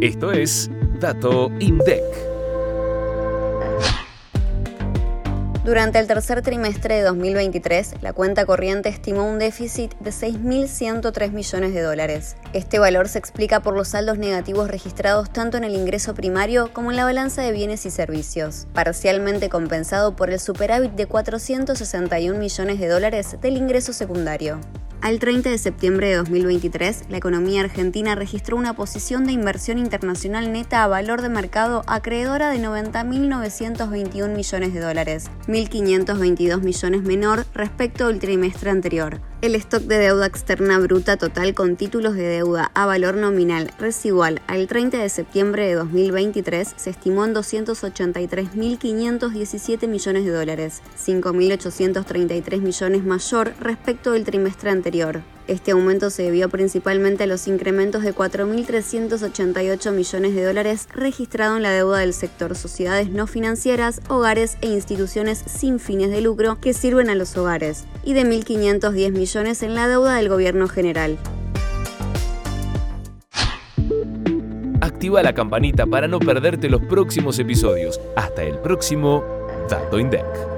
Esto es Dato INDEC. Durante el tercer trimestre de 2023, la cuenta corriente estimó un déficit de 6.103 millones de dólares. Este valor se explica por los saldos negativos registrados tanto en el ingreso primario como en la balanza de bienes y servicios, parcialmente compensado por el superávit de 461 millones de dólares del ingreso secundario. Al 30 de septiembre de 2023, la economía argentina registró una posición de inversión internacional neta a valor de mercado acreedora de 90.921 millones de dólares, 1.522 millones menor respecto al trimestre anterior. El stock de deuda externa bruta total con títulos de deuda a valor nominal residual al 30 de septiembre de 2023 se estimó en 283.517 millones de dólares, 5.833 millones mayor respecto del trimestre anterior. Este aumento se debió principalmente a los incrementos de 4.388 millones de dólares registrado en la deuda del sector sociedades no financieras, hogares e instituciones sin fines de lucro que sirven a los hogares, y de 1.510 millones en la deuda del gobierno general. Activa la campanita para no perderte los próximos episodios. Hasta el próximo Dato INDEC.